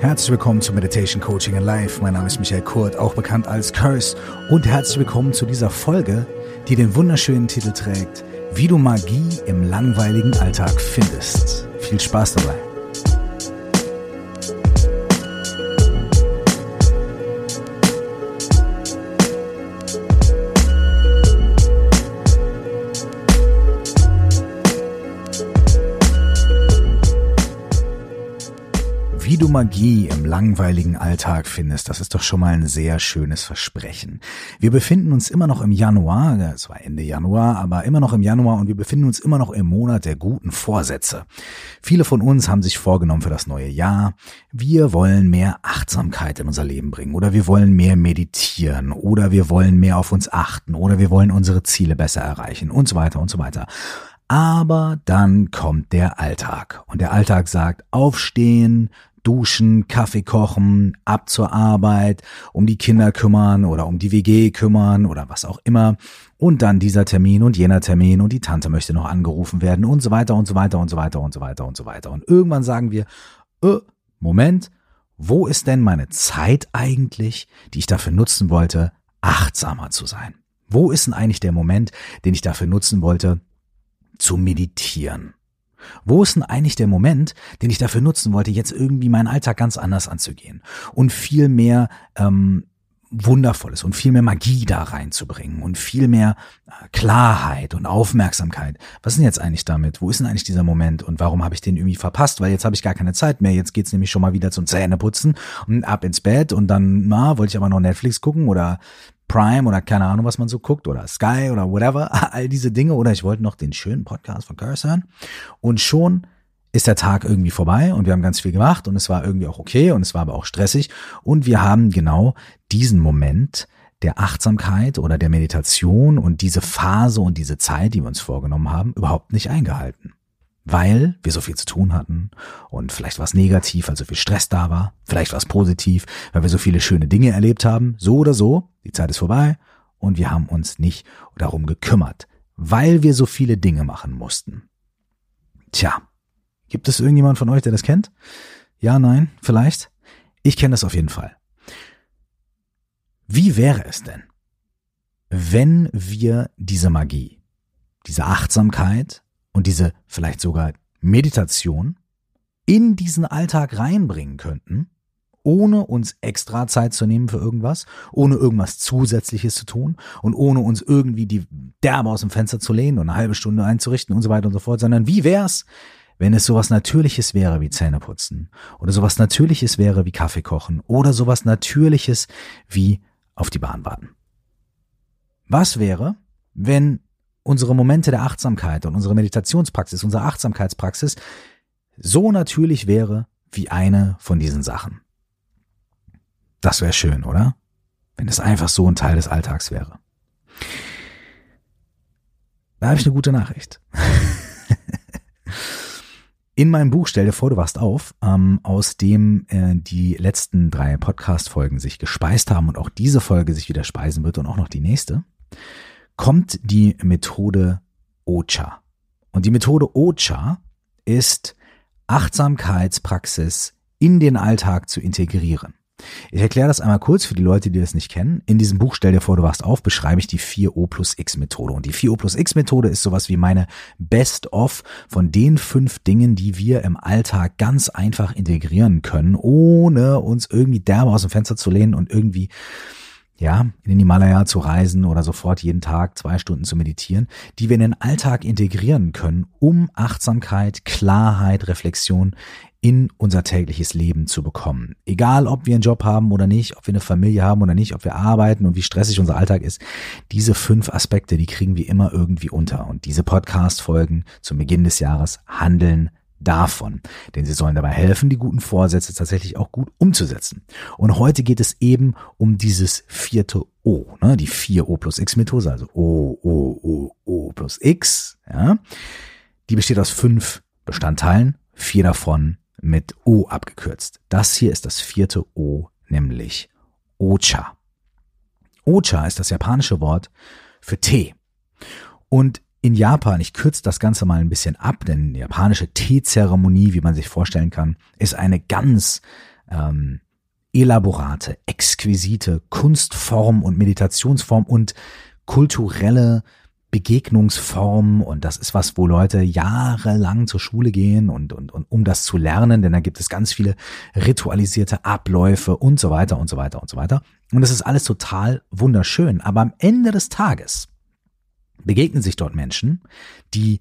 Herzlich willkommen zu Meditation Coaching in Life. Mein Name ist Michael Kurt, auch bekannt als Curse. Und herzlich willkommen zu dieser Folge, die den wunderschönen Titel trägt, wie du Magie im langweiligen Alltag findest. Viel Spaß dabei. Magie im langweiligen Alltag findest, das ist doch schon mal ein sehr schönes Versprechen. Wir befinden uns immer noch im Januar, es war Ende Januar, aber immer noch im Januar und wir befinden uns immer noch im Monat der guten Vorsätze. Viele von uns haben sich vorgenommen für das neue Jahr, wir wollen mehr Achtsamkeit in unser Leben bringen oder wir wollen mehr meditieren oder wir wollen mehr auf uns achten oder wir wollen unsere Ziele besser erreichen und so weiter und so weiter. Aber dann kommt der Alltag. Und der Alltag sagt, aufstehen, duschen, Kaffee kochen, ab zur Arbeit, um die Kinder kümmern oder um die WG kümmern oder was auch immer. Und dann dieser Termin und jener Termin und die Tante möchte noch angerufen werden und so weiter und so weiter und so weiter und so weiter und so weiter. Und irgendwann sagen wir, äh, Moment, wo ist denn meine Zeit eigentlich, die ich dafür nutzen wollte, achtsamer zu sein? Wo ist denn eigentlich der Moment, den ich dafür nutzen wollte, zu meditieren? Wo ist denn eigentlich der Moment, den ich dafür nutzen wollte, jetzt irgendwie meinen Alltag ganz anders anzugehen und viel mehr ähm, Wundervolles und viel mehr Magie da reinzubringen und viel mehr äh, Klarheit und Aufmerksamkeit. Was ist denn jetzt eigentlich damit? Wo ist denn eigentlich dieser Moment und warum habe ich den irgendwie verpasst? Weil jetzt habe ich gar keine Zeit mehr. Jetzt geht's nämlich schon mal wieder zum Zähneputzen und ab ins Bett und dann, na, wollte ich aber noch Netflix gucken oder Prime oder keine Ahnung, was man so guckt oder Sky oder whatever, all diese Dinge oder ich wollte noch den schönen Podcast von Curse hören. Und schon ist der Tag irgendwie vorbei und wir haben ganz viel gemacht und es war irgendwie auch okay und es war aber auch stressig. Und wir haben genau diesen Moment der Achtsamkeit oder der Meditation und diese Phase und diese Zeit, die wir uns vorgenommen haben, überhaupt nicht eingehalten weil wir so viel zu tun hatten und vielleicht war es negativ, weil so viel Stress da war, vielleicht war es positiv, weil wir so viele schöne Dinge erlebt haben, so oder so, die Zeit ist vorbei und wir haben uns nicht darum gekümmert, weil wir so viele Dinge machen mussten. Tja, gibt es irgendjemand von euch, der das kennt? Ja, nein, vielleicht? Ich kenne das auf jeden Fall. Wie wäre es denn, wenn wir diese Magie, diese Achtsamkeit, und diese vielleicht sogar Meditation in diesen Alltag reinbringen könnten, ohne uns extra Zeit zu nehmen für irgendwas, ohne irgendwas Zusätzliches zu tun und ohne uns irgendwie die Derbe aus dem Fenster zu lehnen und eine halbe Stunde einzurichten und so weiter und so fort, sondern wie wär's, wenn es sowas Natürliches wäre wie Zähneputzen oder sowas Natürliches wäre wie Kaffee kochen oder sowas Natürliches wie auf die Bahn warten. Was wäre, wenn unsere Momente der Achtsamkeit und unsere Meditationspraxis, unsere Achtsamkeitspraxis so natürlich wäre wie eine von diesen Sachen. Das wäre schön, oder? Wenn es einfach so ein Teil des Alltags wäre. Da habe ich eine gute Nachricht. In meinem Buch Stell dir vor, du wachst auf, ähm, aus dem äh, die letzten drei Podcast-Folgen sich gespeist haben und auch diese Folge sich wieder speisen wird und auch noch die nächste, kommt die Methode OCHA. Und die Methode OCHA ist Achtsamkeitspraxis in den Alltag zu integrieren. Ich erkläre das einmal kurz für die Leute, die das nicht kennen. In diesem Buch Stell dir vor, du wachst auf, beschreibe ich die 4O plus X Methode. Und die 4O plus X Methode ist sowas wie meine Best-of von den fünf Dingen, die wir im Alltag ganz einfach integrieren können, ohne uns irgendwie derbe aus dem Fenster zu lehnen und irgendwie ja, in den Himalaya zu reisen oder sofort jeden Tag zwei Stunden zu meditieren, die wir in den Alltag integrieren können, um Achtsamkeit, Klarheit, Reflexion in unser tägliches Leben zu bekommen. Egal, ob wir einen Job haben oder nicht, ob wir eine Familie haben oder nicht, ob wir arbeiten und wie stressig unser Alltag ist, diese fünf Aspekte, die kriegen wir immer irgendwie unter. Und diese Podcast-Folgen zum Beginn des Jahres handeln davon. Denn sie sollen dabei helfen, die guten Vorsätze tatsächlich auch gut umzusetzen. Und heute geht es eben um dieses vierte O, ne? die 4O plus X Methode, also O, O, O, O plus X. Ja? Die besteht aus fünf Bestandteilen, vier davon mit O abgekürzt. Das hier ist das vierte O, nämlich Ocha. Ocha ist das japanische Wort für Tee. Und in Japan, ich kürze das Ganze mal ein bisschen ab, denn die japanische Teezeremonie, wie man sich vorstellen kann, ist eine ganz ähm, elaborate, exquisite Kunstform und Meditationsform und kulturelle Begegnungsform und das ist was, wo Leute jahrelang zur Schule gehen und, und, und um das zu lernen, denn da gibt es ganz viele ritualisierte Abläufe und so weiter und so weiter und so weiter. Und das ist alles total wunderschön. Aber am Ende des Tages begegnen sich dort Menschen, die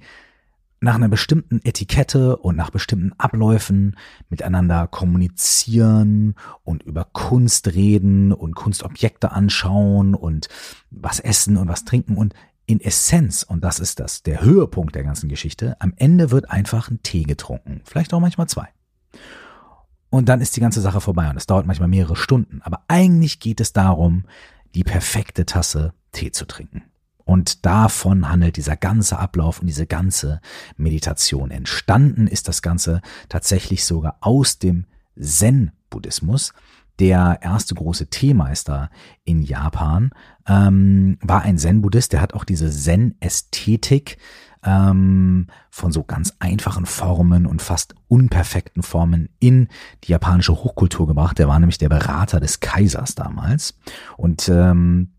nach einer bestimmten Etikette und nach bestimmten Abläufen miteinander kommunizieren und über Kunst reden und Kunstobjekte anschauen und was essen und was trinken und in Essenz, und das ist das, der Höhepunkt der ganzen Geschichte, am Ende wird einfach ein Tee getrunken. Vielleicht auch manchmal zwei. Und dann ist die ganze Sache vorbei und es dauert manchmal mehrere Stunden. Aber eigentlich geht es darum, die perfekte Tasse Tee zu trinken. Und davon handelt dieser ganze Ablauf und diese ganze Meditation. Entstanden ist das Ganze tatsächlich sogar aus dem Zen-Buddhismus, der erste große Teemeister in Japan, ähm, war ein Zen-Buddhist, der hat auch diese Zen-Ästhetik ähm, von so ganz einfachen Formen und fast unperfekten Formen in die japanische Hochkultur gebracht. Der war nämlich der Berater des Kaisers damals. Und ähm,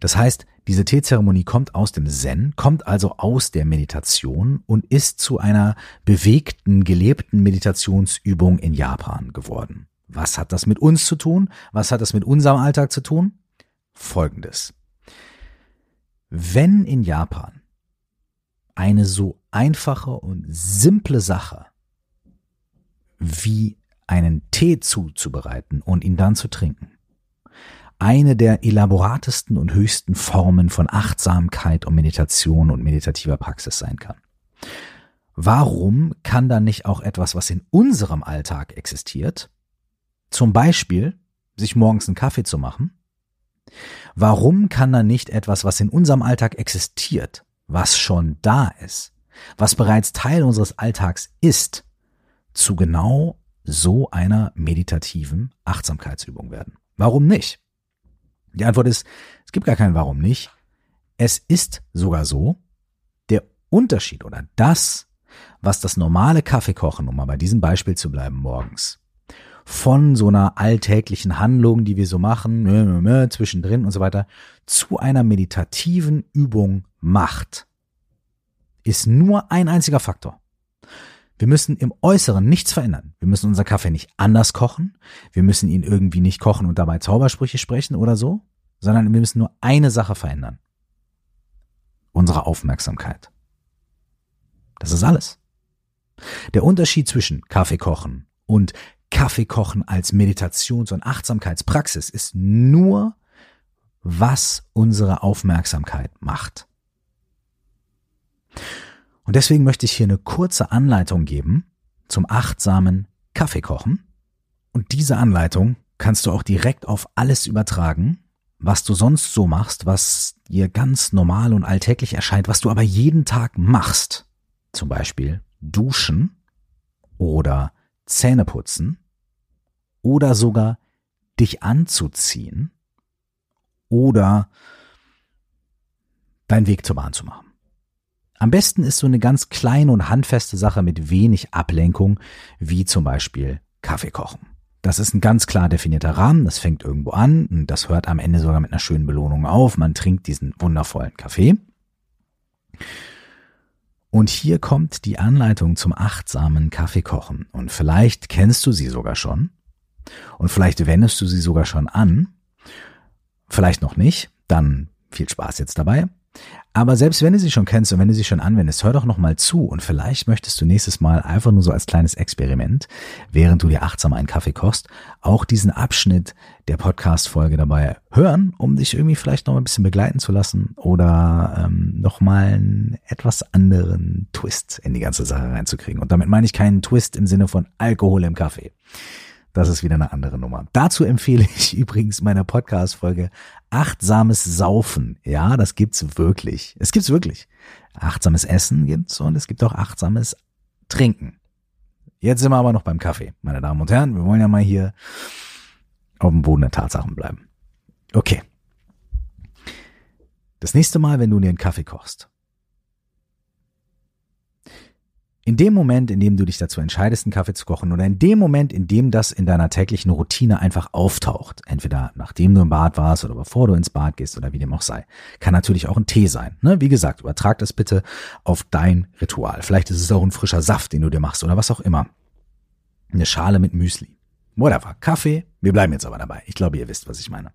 das heißt, diese Teezeremonie kommt aus dem Zen, kommt also aus der Meditation und ist zu einer bewegten, gelebten Meditationsübung in Japan geworden. Was hat das mit uns zu tun? Was hat das mit unserem Alltag zu tun? Folgendes. Wenn in Japan eine so einfache und simple Sache wie einen Tee zuzubereiten und ihn dann zu trinken, eine der elaboratesten und höchsten Formen von Achtsamkeit und Meditation und meditativer Praxis sein kann. Warum kann dann nicht auch etwas, was in unserem Alltag existiert, zum Beispiel, sich morgens einen Kaffee zu machen. Warum kann dann nicht etwas, was in unserem Alltag existiert, was schon da ist, was bereits Teil unseres Alltags ist, zu genau so einer meditativen Achtsamkeitsübung werden? Warum nicht? Die Antwort ist, es gibt gar kein Warum nicht. Es ist sogar so, der Unterschied oder das, was das normale Kaffeekochen, um mal bei diesem Beispiel zu bleiben, morgens, von so einer alltäglichen Handlung, die wir so machen, zwischendrin und so weiter, zu einer meditativen Übung macht, ist nur ein einziger Faktor. Wir müssen im Äußeren nichts verändern. Wir müssen unser Kaffee nicht anders kochen. Wir müssen ihn irgendwie nicht kochen und dabei Zaubersprüche sprechen oder so, sondern wir müssen nur eine Sache verändern. Unsere Aufmerksamkeit. Das ist alles. Der Unterschied zwischen Kaffee kochen und Kaffeekochen als Meditations- und Achtsamkeitspraxis ist nur, was unsere Aufmerksamkeit macht. Und deswegen möchte ich hier eine kurze Anleitung geben zum achtsamen Kaffeekochen. Und diese Anleitung kannst du auch direkt auf alles übertragen, was du sonst so machst, was dir ganz normal und alltäglich erscheint, was du aber jeden Tag machst. Zum Beispiel duschen oder Zähne putzen oder sogar dich anzuziehen oder deinen Weg zur Bahn zu machen. Am besten ist so eine ganz kleine und handfeste Sache mit wenig Ablenkung, wie zum Beispiel Kaffee kochen. Das ist ein ganz klar definierter Rahmen, das fängt irgendwo an und das hört am Ende sogar mit einer schönen Belohnung auf. Man trinkt diesen wundervollen Kaffee. Und hier kommt die Anleitung zum achtsamen Kaffeekochen. Und vielleicht kennst du sie sogar schon. Und vielleicht wendest du sie sogar schon an. Vielleicht noch nicht. Dann viel Spaß jetzt dabei. Aber selbst wenn du sie schon kennst und wenn du sie schon anwendest, hör doch noch mal zu und vielleicht möchtest du nächstes Mal einfach nur so als kleines Experiment, während du dir achtsam einen Kaffee kochst, auch diesen Abschnitt der Podcast-Folge dabei hören, um dich irgendwie vielleicht noch ein bisschen begleiten zu lassen oder ähm, noch mal einen etwas anderen Twist in die ganze Sache reinzukriegen. Und damit meine ich keinen Twist im Sinne von Alkohol im Kaffee. Das ist wieder eine andere Nummer. Dazu empfehle ich übrigens meine Podcast-Folge Achtsames Saufen. Ja, das gibt's wirklich. Es gibt's wirklich. Achtsames Essen gibt's und es gibt auch achtsames Trinken. Jetzt sind wir aber noch beim Kaffee, meine Damen und Herren. Wir wollen ja mal hier auf dem Boden der Tatsachen bleiben. Okay. Das nächste Mal, wenn du dir einen Kaffee kochst, In dem Moment, in dem du dich dazu entscheidest, einen Kaffee zu kochen oder in dem Moment, in dem das in deiner täglichen Routine einfach auftaucht, entweder nachdem du im Bad warst oder bevor du ins Bad gehst oder wie dem auch sei, kann natürlich auch ein Tee sein. Ne? Wie gesagt, übertrag das bitte auf dein Ritual. Vielleicht ist es auch ein frischer Saft, den du dir machst oder was auch immer. Eine Schale mit Müsli. Whatever. Kaffee. Wir bleiben jetzt aber dabei. Ich glaube, ihr wisst, was ich meine.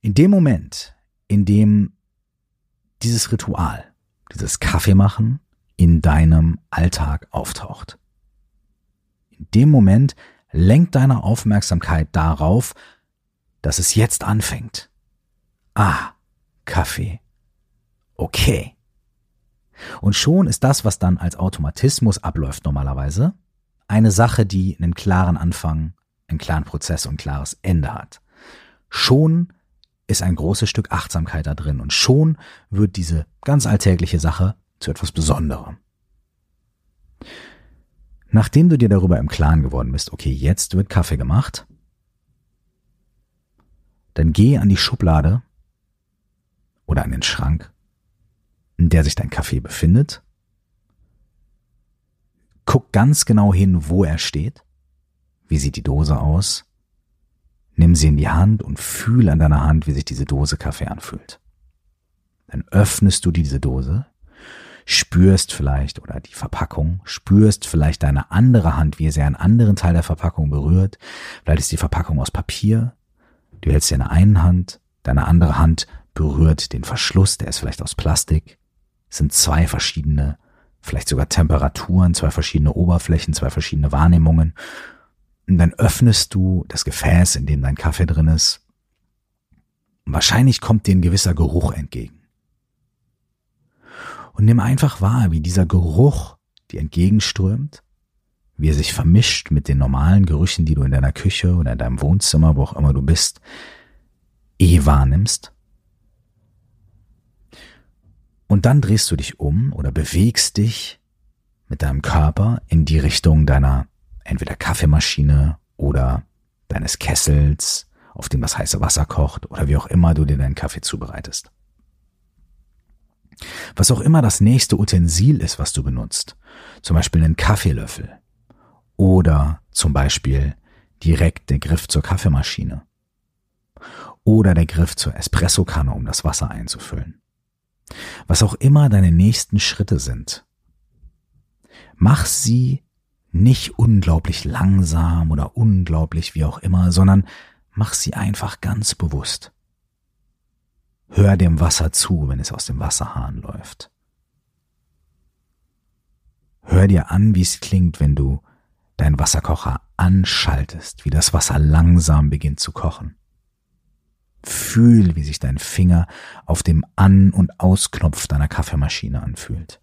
In dem Moment, in dem dieses Ritual, dieses Kaffee machen, in deinem Alltag auftaucht. In dem Moment lenkt deine Aufmerksamkeit darauf, dass es jetzt anfängt. Ah, Kaffee. Okay. Und schon ist das, was dann als Automatismus abläuft normalerweise, eine Sache, die einen klaren Anfang, einen klaren Prozess und ein klares Ende hat. Schon ist ein großes Stück Achtsamkeit da drin und schon wird diese ganz alltägliche Sache zu etwas Besonderem. Nachdem du dir darüber im Klaren geworden bist, okay, jetzt wird Kaffee gemacht, dann geh an die Schublade oder an den Schrank, in der sich dein Kaffee befindet. Guck ganz genau hin, wo er steht. Wie sieht die Dose aus? Nimm sie in die Hand und fühl an deiner Hand, wie sich diese Dose Kaffee anfühlt. Dann öffnest du diese Dose spürst vielleicht oder die Verpackung, spürst vielleicht deine andere Hand, wie sie einen anderen Teil der Verpackung berührt. Vielleicht ist die Verpackung aus Papier. Du hältst sie in der einen Hand, deine andere Hand berührt den Verschluss, der ist vielleicht aus Plastik. Es sind zwei verschiedene, vielleicht sogar Temperaturen, zwei verschiedene Oberflächen, zwei verschiedene Wahrnehmungen. Und dann öffnest du das Gefäß, in dem dein Kaffee drin ist. Und wahrscheinlich kommt dir ein gewisser Geruch entgegen und nimm einfach wahr, wie dieser Geruch dir entgegenströmt, wie er sich vermischt mit den normalen Gerüchen, die du in deiner Küche oder in deinem Wohnzimmer, wo auch immer du bist, eh wahrnimmst. Und dann drehst du dich um oder bewegst dich mit deinem Körper in die Richtung deiner entweder Kaffeemaschine oder deines Kessels, auf dem das heiße Wasser kocht oder wie auch immer du dir deinen Kaffee zubereitest. Was auch immer das nächste Utensil ist, was du benutzt, zum Beispiel einen Kaffeelöffel oder zum Beispiel direkt der Griff zur Kaffeemaschine oder der Griff zur Espressokanne, um das Wasser einzufüllen. Was auch immer deine nächsten Schritte sind, mach sie nicht unglaublich langsam oder unglaublich wie auch immer, sondern mach sie einfach ganz bewusst. Hör dem Wasser zu, wenn es aus dem Wasserhahn läuft. Hör dir an, wie es klingt, wenn du deinen Wasserkocher anschaltest, wie das Wasser langsam beginnt zu kochen. Fühl, wie sich dein Finger auf dem An- und Ausknopf deiner Kaffeemaschine anfühlt.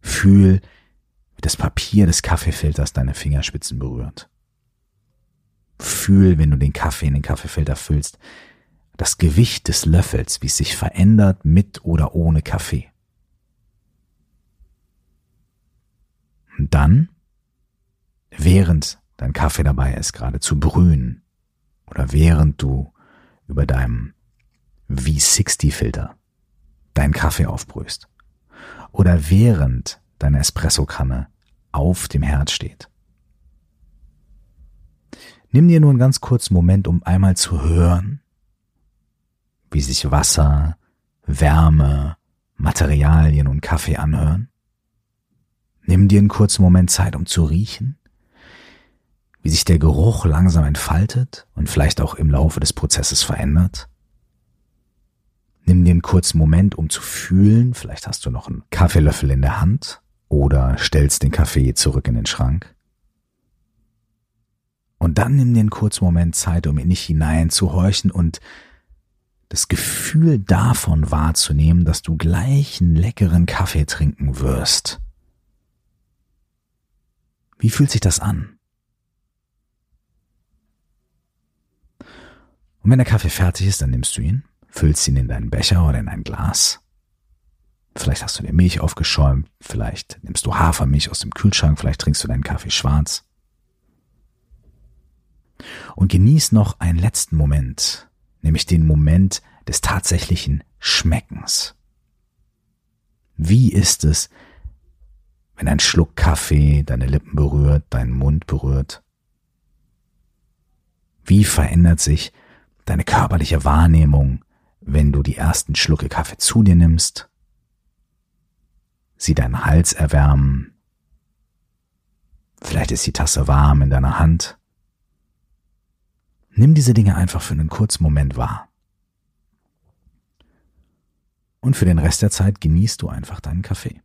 Fühl, wie das Papier des Kaffeefilters deine Fingerspitzen berührt. Fühl, wenn du den Kaffee in den Kaffeefilter füllst, das Gewicht des Löffels, wie es sich verändert mit oder ohne Kaffee. Und dann, während dein Kaffee dabei ist, gerade zu brühen, oder während du über deinem V60-Filter deinen Kaffee aufbrühst, oder während deine Espressokanne auf dem Herd steht. Nimm dir nur einen ganz kurzen Moment, um einmal zu hören, wie sich Wasser, Wärme, Materialien und Kaffee anhören? Nimm dir einen kurzen Moment Zeit, um zu riechen, wie sich der Geruch langsam entfaltet und vielleicht auch im Laufe des Prozesses verändert. Nimm dir einen kurzen Moment, um zu fühlen, vielleicht hast du noch einen Kaffeelöffel in der Hand oder stellst den Kaffee zurück in den Schrank. Und dann nimm dir einen kurzen Moment Zeit, um in dich hinein zu horchen und das Gefühl davon wahrzunehmen, dass du gleich einen leckeren Kaffee trinken wirst. Wie fühlt sich das an? Und wenn der Kaffee fertig ist, dann nimmst du ihn, füllst ihn in deinen Becher oder in ein Glas. Vielleicht hast du dir Milch aufgeschäumt, vielleicht nimmst du Hafermilch aus dem Kühlschrank, vielleicht trinkst du deinen Kaffee schwarz. Und genieß noch einen letzten Moment, nämlich den Moment des tatsächlichen Schmeckens. Wie ist es, wenn ein Schluck Kaffee deine Lippen berührt, deinen Mund berührt? Wie verändert sich deine körperliche Wahrnehmung, wenn du die ersten Schlucke Kaffee zu dir nimmst? Sie deinen Hals erwärmen. Vielleicht ist die Tasse warm in deiner Hand. Nimm diese Dinge einfach für einen kurzen Moment wahr. Und für den Rest der Zeit genießt du einfach deinen Kaffee.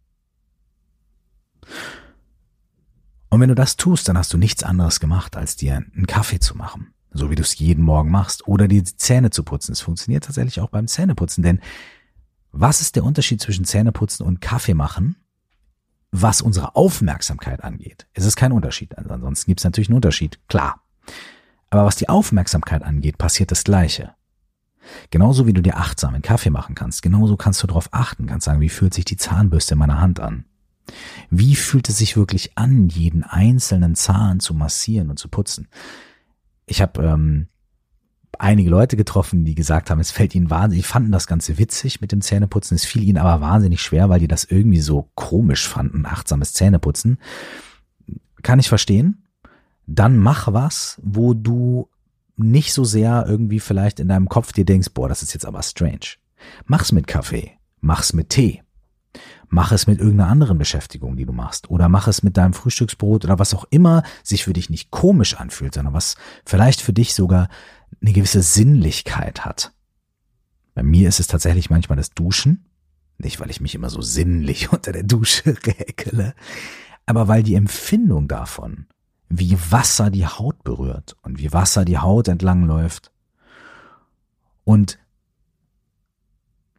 Und wenn du das tust, dann hast du nichts anderes gemacht, als dir einen Kaffee zu machen. So wie du es jeden Morgen machst. Oder die Zähne zu putzen. Es funktioniert tatsächlich auch beim Zähneputzen. Denn was ist der Unterschied zwischen Zähneputzen und Kaffee machen? Was unsere Aufmerksamkeit angeht, ist es kein Unterschied. Ansonsten gibt es natürlich einen Unterschied, klar. Aber was die Aufmerksamkeit angeht, passiert das Gleiche. Genauso wie du dir achtsam einen Kaffee machen kannst, genauso kannst du darauf achten, kannst sagen, wie fühlt sich die Zahnbürste in meiner Hand an? Wie fühlt es sich wirklich an, jeden einzelnen Zahn zu massieren und zu putzen? Ich habe ähm, einige Leute getroffen, die gesagt haben, es fällt ihnen wahnsinnig, fanden das Ganze witzig mit dem Zähneputzen, es fiel ihnen aber wahnsinnig schwer, weil die das irgendwie so komisch fanden, achtsames Zähneputzen. Kann ich verstehen. Dann mach was, wo du nicht so sehr irgendwie vielleicht in deinem Kopf dir denkst, boah, das ist jetzt aber strange. Mach's mit Kaffee, mach's mit Tee, Mach es mit irgendeiner anderen Beschäftigung, die du machst. Oder mach es mit deinem Frühstücksbrot oder was auch immer sich für dich nicht komisch anfühlt, sondern was vielleicht für dich sogar eine gewisse Sinnlichkeit hat. Bei mir ist es tatsächlich manchmal das Duschen. Nicht, weil ich mich immer so sinnlich unter der Dusche räkele, aber weil die Empfindung davon, wie Wasser die Haut berührt und wie Wasser die Haut entlang läuft und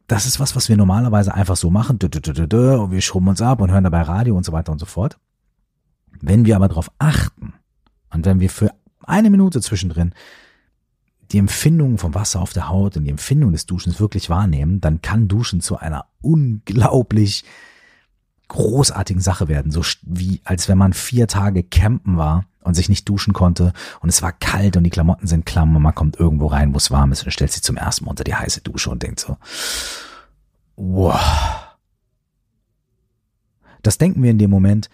das ist was, was wir normalerweise einfach so machen, und wir schrubben uns ab und hören dabei Radio und so weiter und so fort. Wenn wir aber darauf achten und wenn wir für eine Minute zwischendrin die Empfindung vom Wasser auf der Haut und die Empfindung des Duschens wirklich wahrnehmen, dann kann Duschen zu einer unglaublich großartigen Sache werden, so wie als wenn man vier Tage campen war und sich nicht duschen konnte und es war kalt und die Klamotten sind klamm und man kommt irgendwo rein, wo es warm ist und stellt sich zum ersten Mal unter die heiße Dusche und denkt so, wow. Das denken wir in dem Moment,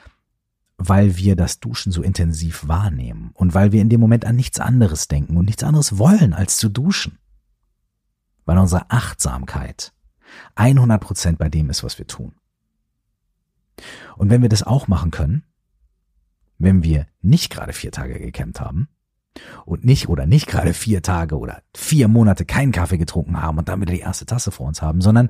weil wir das Duschen so intensiv wahrnehmen und weil wir in dem Moment an nichts anderes denken und nichts anderes wollen, als zu duschen. Weil unsere Achtsamkeit 100 Prozent bei dem ist, was wir tun. Und wenn wir das auch machen können, wenn wir nicht gerade vier Tage gekämmt haben und nicht oder nicht gerade vier Tage oder vier Monate keinen Kaffee getrunken haben und dann wieder die erste Tasse vor uns haben, sondern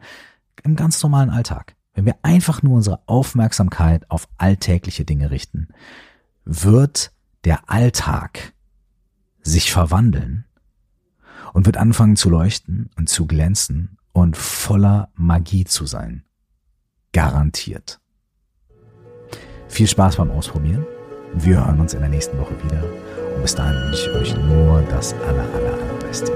im ganz normalen Alltag. Wenn wir einfach nur unsere Aufmerksamkeit auf alltägliche Dinge richten, wird der Alltag sich verwandeln und wird anfangen zu leuchten und zu glänzen und voller Magie zu sein. Garantiert. Viel Spaß beim Ausprobieren. Wir hören uns in der nächsten Woche wieder. Und bis dahin wünsche ich euch nur das aller, aller, allerbeste.